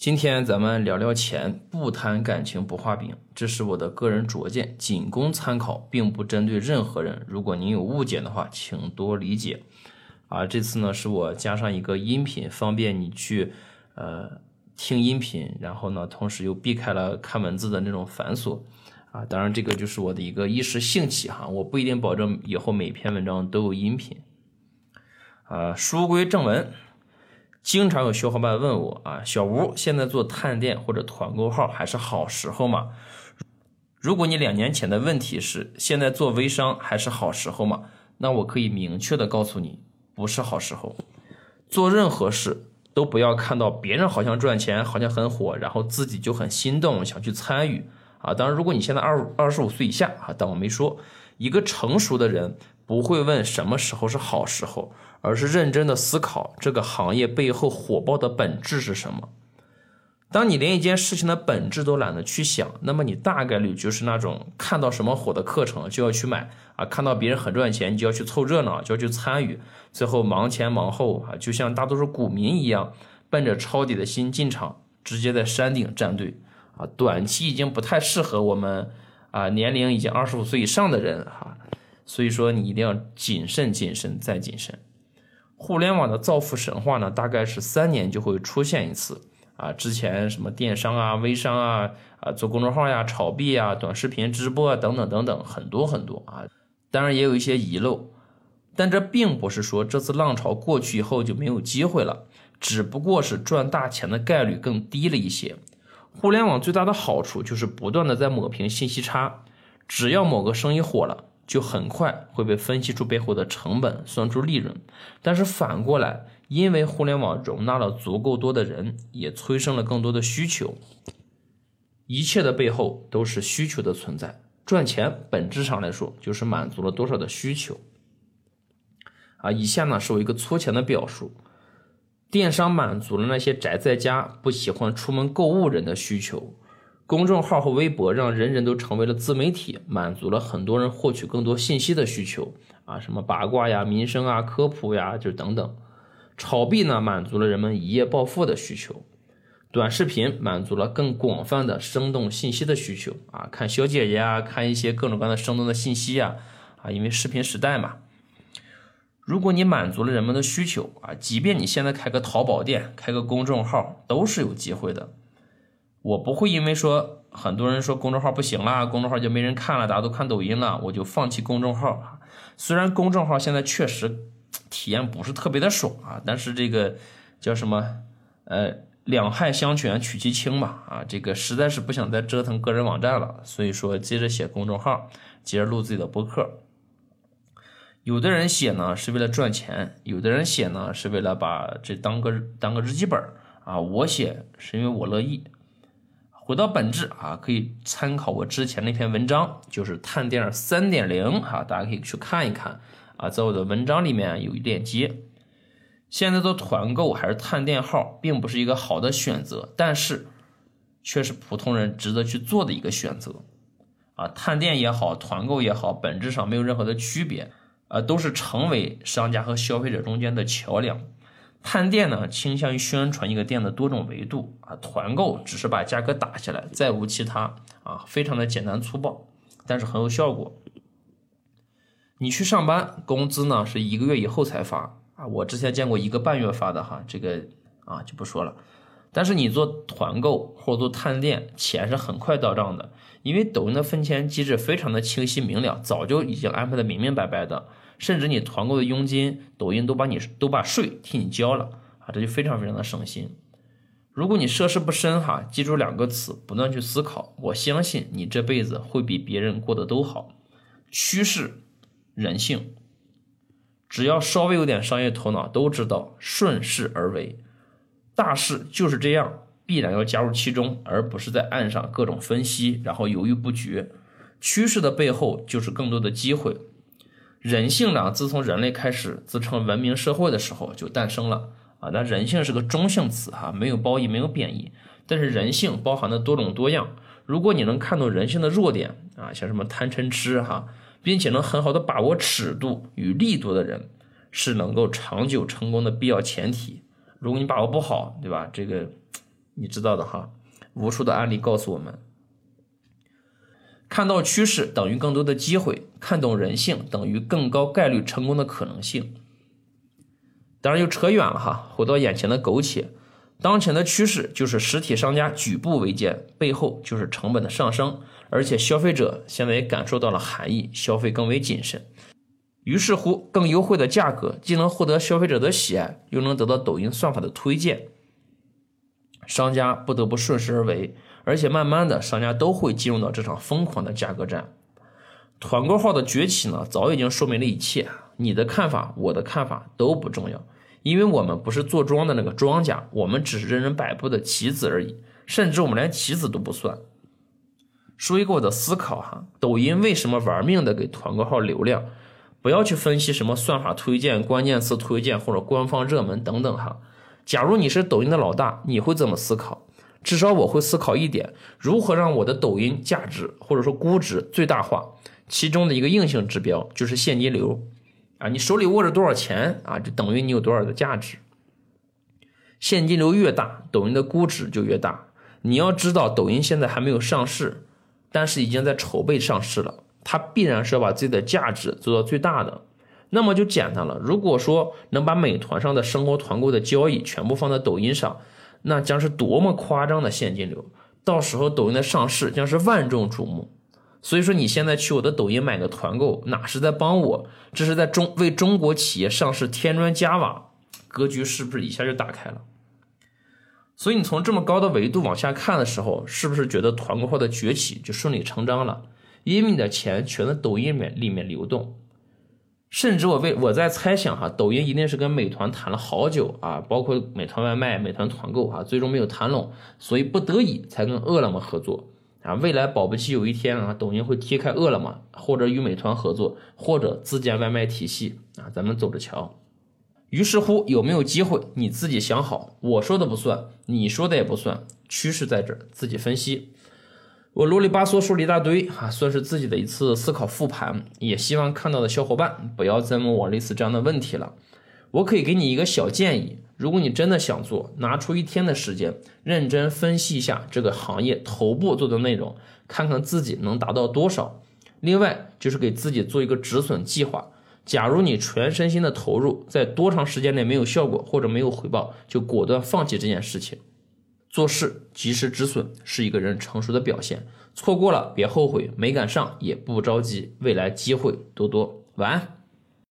今天咱们聊聊钱，不谈感情不画饼，这是我的个人拙见，仅供参考，并不针对任何人。如果您有误解的话，请多理解。啊，这次呢是我加上一个音频，方便你去呃听音频，然后呢，同时又避开了看文字的那种繁琐。啊，当然这个就是我的一个一时兴起哈，我不一定保证以后每篇文章都有音频。啊，书归正文。经常有小伙伴问我啊，小吴现在做探店或者团购号还是好时候吗？如果你两年前的问题是现在做微商还是好时候吗？那我可以明确的告诉你，不是好时候。做任何事都不要看到别人好像赚钱，好像很火，然后自己就很心动想去参与啊。当然，如果你现在二二十五岁以下啊，当我没说。一个成熟的人不会问什么时候是好时候。而是认真的思考这个行业背后火爆的本质是什么。当你连一件事情的本质都懒得去想，那么你大概率就是那种看到什么火的课程就要去买啊，看到别人很赚钱你就要去凑热闹，就要去参与，最后忙前忙后啊，就像大多数股民一样，奔着抄底的心进场，直接在山顶站队啊。短期已经不太适合我们啊，年龄已经二十五岁以上的人哈，所以说你一定要谨慎、谨慎再谨慎。互联网的造富神话呢，大概是三年就会出现一次啊。之前什么电商啊、微商啊、啊做公众号呀、炒币啊、短视频直播啊等等等等，很多很多啊。当然也有一些遗漏，但这并不是说这次浪潮过去以后就没有机会了，只不过是赚大钱的概率更低了一些。互联网最大的好处就是不断的在抹平信息差，只要某个生意火了。就很快会被分析出背后的成本，算出利润。但是反过来，因为互联网容纳了足够多的人，也催生了更多的需求。一切的背后都是需求的存在。赚钱本质上来说，就是满足了多少的需求。啊，以下呢是我一个粗浅的表述：电商满足了那些宅在家不喜欢出门购物人的需求。公众号和微博让人人都成为了自媒体，满足了很多人获取更多信息的需求啊，什么八卦呀、民生啊、科普呀，就等等。炒币呢，满足了人们一夜暴富的需求。短视频满足了更广泛的生动信息的需求啊，看小姐姐啊，看一些各种各样的生动的信息呀啊，因为视频时代嘛。如果你满足了人们的需求啊，即便你现在开个淘宝店、开个公众号，都是有机会的。我不会因为说很多人说公众号不行了，公众号就没人看了，大家都看抖音了，我就放弃公众号虽然公众号现在确实体验不是特别的爽啊，但是这个叫什么呃两害相权取其轻吧啊，这个实在是不想再折腾个人网站了，所以说接着写公众号，接着录自己的博客。有的人写呢是为了赚钱，有的人写呢是为了把这当个当个日记本啊，我写是因为我乐意。回到本质啊，可以参考我之前那篇文章，就是探店三点零哈，大家可以去看一看啊，在我的文章里面有链接。现在做团购还是探店号，并不是一个好的选择，但是却是普通人值得去做的一个选择啊。探店也好，团购也好，本质上没有任何的区别啊，都是成为商家和消费者中间的桥梁。探店呢，倾向于宣传一个店的多种维度啊，团购只是把价格打下来，再无其他啊，非常的简单粗暴，但是很有效果。你去上班，工资呢是一个月以后才发啊，我之前见过一个半月发的哈，这个啊就不说了。但是你做团购或者做探店，钱是很快到账的，因为抖音的分钱机制非常的清晰明了，早就已经安排的明明白白的。甚至你团购的佣金，抖音都把你都把税替你交了啊，这就非常非常的省心。如果你涉世不深哈，记住两个词，不断去思考，我相信你这辈子会比别人过得都好。趋势、人性，只要稍微有点商业头脑，都知道顺势而为。大势就是这样，必然要加入其中，而不是在岸上各种分析，然后犹豫不决。趋势的背后就是更多的机会。人性呢，自从人类开始自称文明社会的时候就诞生了啊。那人性是个中性词哈，没有褒义，没有贬义。但是人性包含的多种多样，如果你能看懂人性的弱点啊，像什么贪嗔痴哈，并且能很好的把握尺度与力度的人，是能够长久成功的必要前提。如果你把握不好，对吧？这个你知道的哈，无数的案例告诉我们，看到趋势等于更多的机会，看懂人性等于更高概率成功的可能性。当然又扯远了哈，回到眼前的苟且，当前的趋势就是实体商家举步维艰，背后就是成本的上升，而且消费者现在也感受到了寒意，消费更为谨慎。于是乎，更优惠的价格既能获得消费者的喜爱，又能得到抖音算法的推荐，商家不得不顺势而为。而且慢慢的，商家都会进入到这场疯狂的价格战。团购号的崛起呢，早已经说明了一切。你的看法，我的看法都不重要，因为我们不是做庄的那个庄家，我们只是任人摆布的棋子而已，甚至我们连棋子都不算。说一个我的思考哈，抖音为什么玩命的给团购号流量？不要去分析什么算法推荐、关键词推荐或者官方热门等等哈。假如你是抖音的老大，你会怎么思考？至少我会思考一点：如何让我的抖音价值或者说估值最大化？其中的一个硬性指标就是现金流啊，你手里握着多少钱啊，就等于你有多少的价值。现金流越大，抖音的估值就越大。你要知道，抖音现在还没有上市，但是已经在筹备上市了。它必然是要把自己的价值做到最大的，那么就简单了。如果说能把美团上的生活团购的交易全部放在抖音上，那将是多么夸张的现金流！到时候抖音的上市将是万众瞩目。所以说，你现在去我的抖音买个团购，哪是在帮我？这是在中为中国企业上市添砖加瓦，格局是不是一下就打开了？所以你从这么高的维度往下看的时候，是不是觉得团购号的崛起就顺理成章了？因为你的钱全在抖音里面里面流动，甚至我为我在猜想哈，抖音一定是跟美团谈了好久啊，包括美团外卖、美团团购啊，最终没有谈拢，所以不得已才跟饿了么合作啊。未来保不齐有一天啊，抖音会踢开饿了么，或者与美团合作，或者自建外卖体系啊，咱们走着瞧。于是乎，有没有机会你自己想好，我说的不算，你说的也不算，趋势在这儿，自己分析。我啰里吧嗦说了一大堆啊，算是自己的一次思考复盘，也希望看到的小伙伴不要再问我类似这样的问题了。我可以给你一个小建议，如果你真的想做，拿出一天的时间，认真分析一下这个行业头部做的内容，看看自己能达到多少。另外就是给自己做一个止损计划，假如你全身心的投入，在多长时间内没有效果或者没有回报，就果断放弃这件事情。做事及时止损是一个人成熟的表现，错过了别后悔，没赶上也不着急，未来机会多多。晚安。